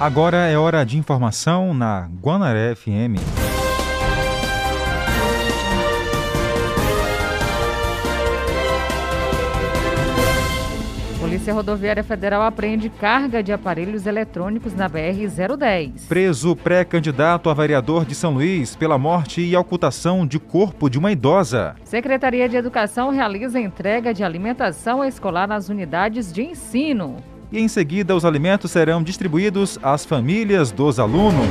Agora é hora de informação na Guanaré FM. Polícia Rodoviária Federal apreende carga de aparelhos eletrônicos na BR-010. Preso pré-candidato a vereador de São Luís pela morte e ocultação de corpo de uma idosa. Secretaria de Educação realiza entrega de alimentação escolar nas unidades de ensino e em seguida os alimentos serão distribuídos às famílias dos alunos.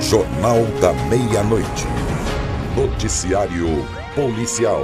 Jornal da Meia-Noite. Noticiário Policial.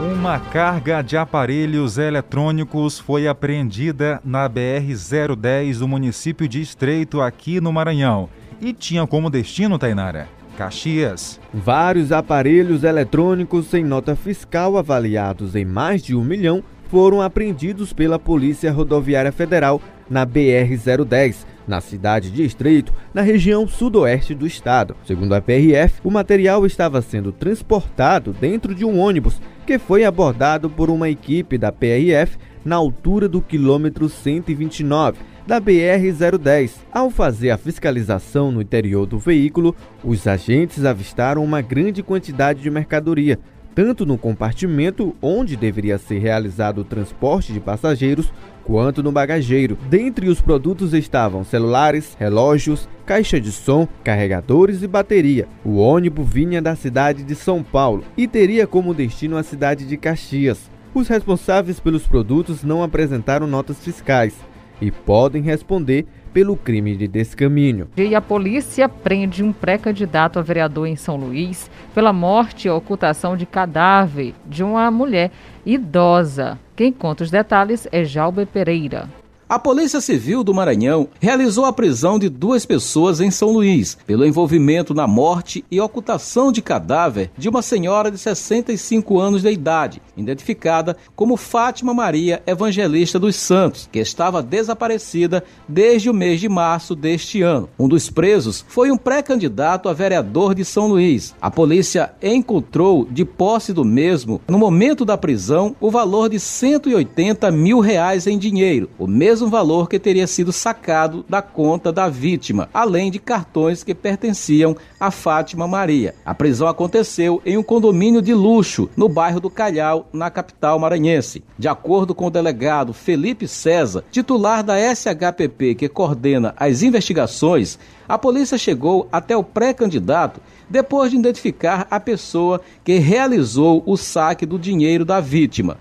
Uma carga de aparelhos eletrônicos foi apreendida na BR-010 do município de Estreito, aqui no Maranhão, e tinha como destino, Tainara, Caxias. Vários aparelhos eletrônicos sem nota fiscal avaliados em mais de um milhão foram apreendidos pela Polícia Rodoviária Federal na BR-010, na cidade de Estreito, na região sudoeste do estado. Segundo a PRF, o material estava sendo transportado dentro de um ônibus que foi abordado por uma equipe da PRF na altura do quilômetro 129 da BR-010. Ao fazer a fiscalização no interior do veículo, os agentes avistaram uma grande quantidade de mercadoria, tanto no compartimento onde deveria ser realizado o transporte de passageiros, quanto no bagageiro. Dentre os produtos estavam celulares, relógios, caixa de som, carregadores e bateria. O ônibus vinha da cidade de São Paulo e teria como destino a cidade de Caxias. Os responsáveis pelos produtos não apresentaram notas fiscais e podem responder pelo crime de descaminho. E a polícia prende um pré-candidato a vereador em São Luís pela morte e ocultação de cadáver de uma mulher idosa. Quem conta os detalhes é Jalber Pereira. A Polícia Civil do Maranhão realizou a prisão de duas pessoas em São Luís pelo envolvimento na morte e ocultação de cadáver de uma senhora de 65 anos de idade, identificada como Fátima Maria Evangelista dos Santos, que estava desaparecida desde o mês de março deste ano. Um dos presos foi um pré-candidato a vereador de São Luís. A polícia encontrou de posse do mesmo, no momento da prisão, o valor de 180 mil reais em dinheiro, o mesmo mesmo valor que teria sido sacado da conta da vítima, além de cartões que pertenciam a Fátima Maria. A prisão aconteceu em um condomínio de luxo no bairro do Calhau, na capital maranhense. De acordo com o delegado Felipe César, titular da SHPP que coordena as investigações, a polícia chegou até o pré-candidato depois de identificar a pessoa que realizou o saque do dinheiro da vítima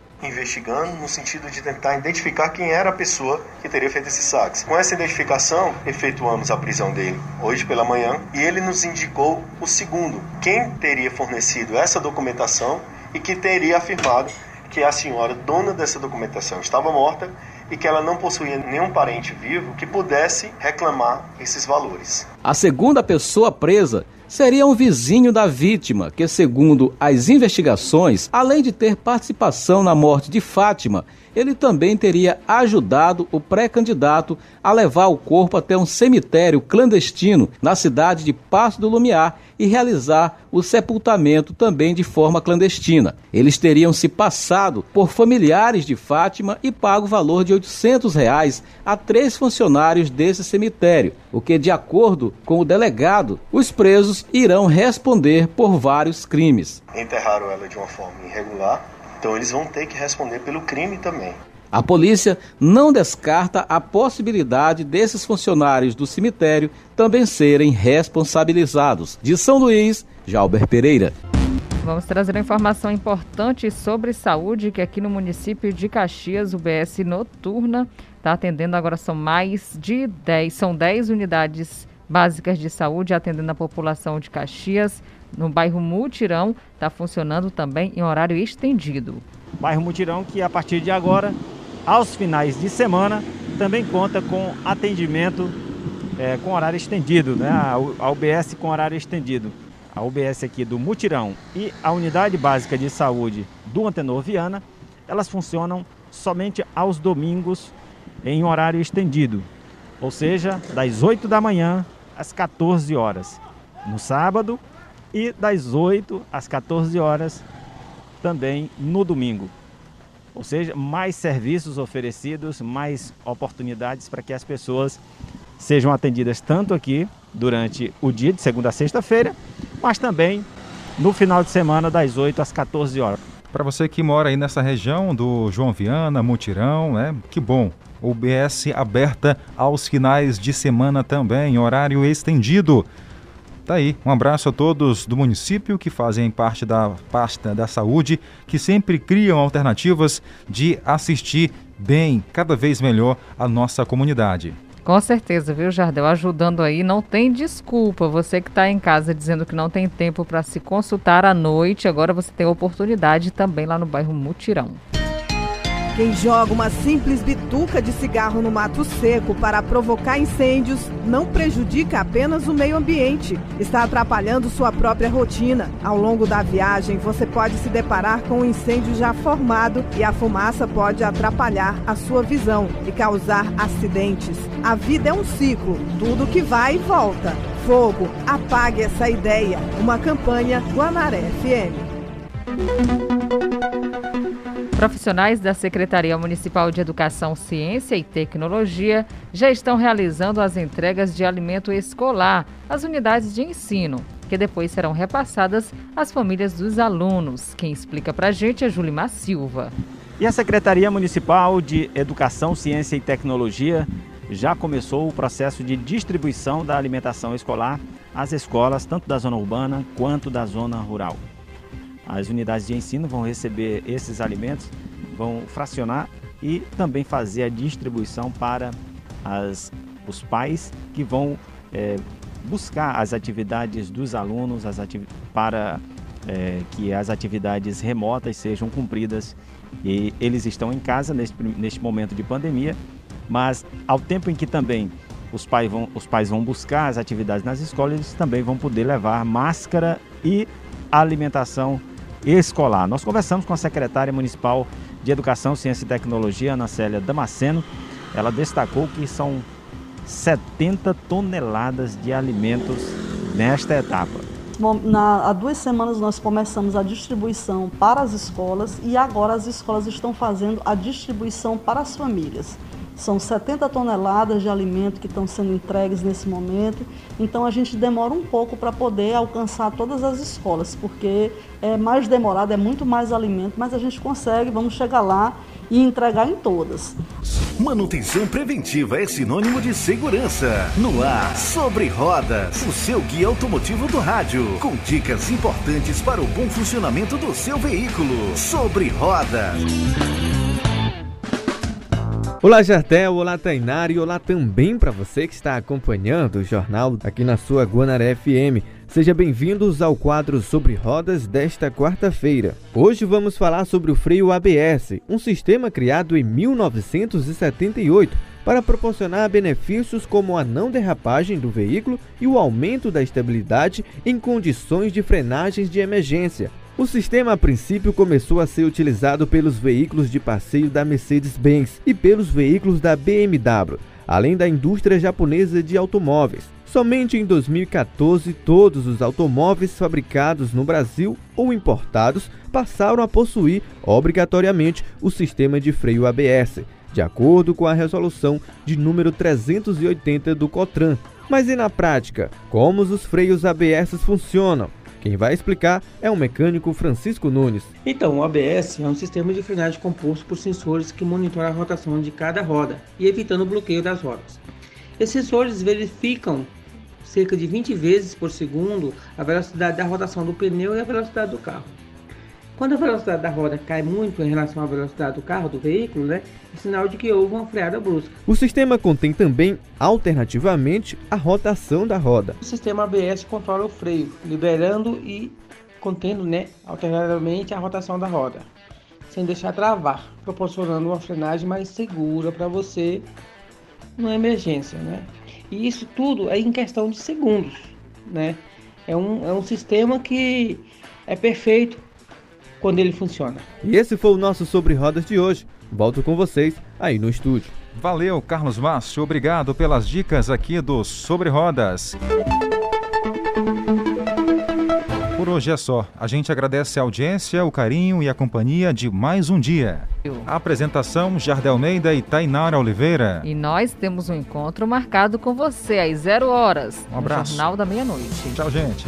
investigando no sentido de tentar identificar quem era a pessoa que teria feito esse saque. Com essa identificação, efetuamos a prisão dele hoje pela manhã e ele nos indicou o segundo, quem teria fornecido essa documentação e que teria afirmado que a senhora dona dessa documentação estava morta e que ela não possuía nenhum parente vivo que pudesse reclamar esses valores. A segunda pessoa presa seria um vizinho da vítima, que, segundo as investigações, além de ter participação na morte de Fátima, ele também teria ajudado o pré-candidato a levar o corpo até um cemitério clandestino na cidade de Passo do Lumiar e realizar o sepultamento também de forma clandestina. Eles teriam se passado por familiares de Fátima e pago o valor de 800 reais a três funcionários desse cemitério, o que, de acordo com o delegado, os presos irão responder por vários crimes. Enterraram ela de uma forma irregular, então eles vão ter que responder pelo crime também. A polícia não descarta a possibilidade desses funcionários do cemitério também serem responsabilizados. De São Luís, Jalber Pereira. Vamos trazer uma informação importante sobre saúde, que aqui no município de Caxias, o BS Noturna está atendendo, agora são mais de 10, são 10 unidades básicas de saúde atendendo a população de Caxias. No bairro Mutirão, está funcionando também em horário estendido. Bairro Mutirão, que a partir de agora aos finais de semana, também conta com atendimento é, com horário estendido, né? a UBS com horário estendido. A UBS aqui do Mutirão e a Unidade Básica de Saúde do Antenor Viana, elas funcionam somente aos domingos em horário estendido, ou seja, das 8 da manhã às 14 horas no sábado e das 8 às 14 horas também no domingo. Ou seja, mais serviços oferecidos, mais oportunidades para que as pessoas sejam atendidas tanto aqui durante o dia de segunda a sexta-feira, mas também no final de semana das 8 às 14 horas. Para você que mora aí nessa região do João Viana, Mutirão, né? Que bom. UBS aberta aos finais de semana também, horário estendido. Tá aí, um abraço a todos do município que fazem parte da pasta da saúde, que sempre criam alternativas de assistir bem, cada vez melhor a nossa comunidade. Com certeza, viu, Jardel? Ajudando aí, não tem desculpa. Você que está em casa dizendo que não tem tempo para se consultar à noite, agora você tem oportunidade também lá no bairro Mutirão. Quem joga uma simples bituca de cigarro no mato seco para provocar incêndios não prejudica apenas o meio ambiente, está atrapalhando sua própria rotina. Ao longo da viagem, você pode se deparar com um incêndio já formado e a fumaça pode atrapalhar a sua visão e causar acidentes. A vida é um ciclo, tudo que vai e volta. Fogo, apague essa ideia. Uma campanha Guanaré FM. Profissionais da Secretaria Municipal de Educação, Ciência e Tecnologia já estão realizando as entregas de alimento escolar às unidades de ensino, que depois serão repassadas às famílias dos alunos. Quem explica para a gente é Julimar Silva. E a Secretaria Municipal de Educação, Ciência e Tecnologia já começou o processo de distribuição da alimentação escolar às escolas, tanto da zona urbana quanto da zona rural. As unidades de ensino vão receber esses alimentos, vão fracionar e também fazer a distribuição para as, os pais que vão é, buscar as atividades dos alunos as para é, que as atividades remotas sejam cumpridas. E eles estão em casa neste, neste momento de pandemia, mas ao tempo em que também os pais, vão, os pais vão buscar as atividades nas escolas, eles também vão poder levar máscara e alimentação escolar. Nós conversamos com a secretária municipal de Educação, Ciência e Tecnologia, Ana Célia Damasceno. Ela destacou que são 70 toneladas de alimentos nesta etapa. Bom, na, há duas semanas nós começamos a distribuição para as escolas e agora as escolas estão fazendo a distribuição para as famílias. São 70 toneladas de alimento que estão sendo entregues nesse momento, então a gente demora um pouco para poder alcançar todas as escolas, porque é mais demorado, é muito mais alimento, mas a gente consegue, vamos chegar lá e entregar em todas. Manutenção preventiva é sinônimo de segurança. No ar, sobre rodas, o seu guia automotivo do rádio, com dicas importantes para o bom funcionamento do seu veículo. Sobre rodas. Olá Jardel, olá Tainara e olá também para você que está acompanhando o jornal aqui na sua Guanaré FM. Seja bem-vindos ao quadro sobre rodas desta quarta-feira. Hoje vamos falar sobre o freio ABS, um sistema criado em 1978 para proporcionar benefícios como a não derrapagem do veículo e o aumento da estabilidade em condições de frenagens de emergência. O sistema a princípio começou a ser utilizado pelos veículos de passeio da Mercedes-Benz e pelos veículos da BMW, além da indústria japonesa de automóveis. Somente em 2014, todos os automóveis fabricados no Brasil ou importados passaram a possuir obrigatoriamente o sistema de freio ABS, de acordo com a resolução de número 380 do COTRAN. Mas e na prática, como os freios ABS funcionam? Quem vai explicar é o mecânico Francisco Nunes. Então, o ABS é um sistema de frenagem composto por sensores que monitoram a rotação de cada roda e evitando o bloqueio das rodas. Esses sensores verificam cerca de 20 vezes por segundo a velocidade da rotação do pneu e a velocidade do carro. Quando a velocidade da roda cai muito em relação à velocidade do carro, do veículo, né, é sinal de que houve uma freada brusca. O sistema contém também, alternativamente, a rotação da roda. O sistema ABS controla o freio, liberando e contendo, né, alternativamente a rotação da roda, sem deixar travar, proporcionando uma frenagem mais segura para você numa emergência, né? E isso tudo é em questão de segundos, né? É um, é um sistema que é perfeito quando ele funciona. E esse foi o nosso Sobre Rodas de hoje. Volto com vocês aí no estúdio. Valeu, Carlos Márcio. Obrigado pelas dicas aqui do Sobre Rodas. Por hoje é só. A gente agradece a audiência, o carinho e a companhia de mais um dia. A apresentação, Jardel Almeida e Tainara Oliveira. E nós temos um encontro marcado com você às zero horas. Um abraço. No Jornal da Meia-Noite. Tchau, gente.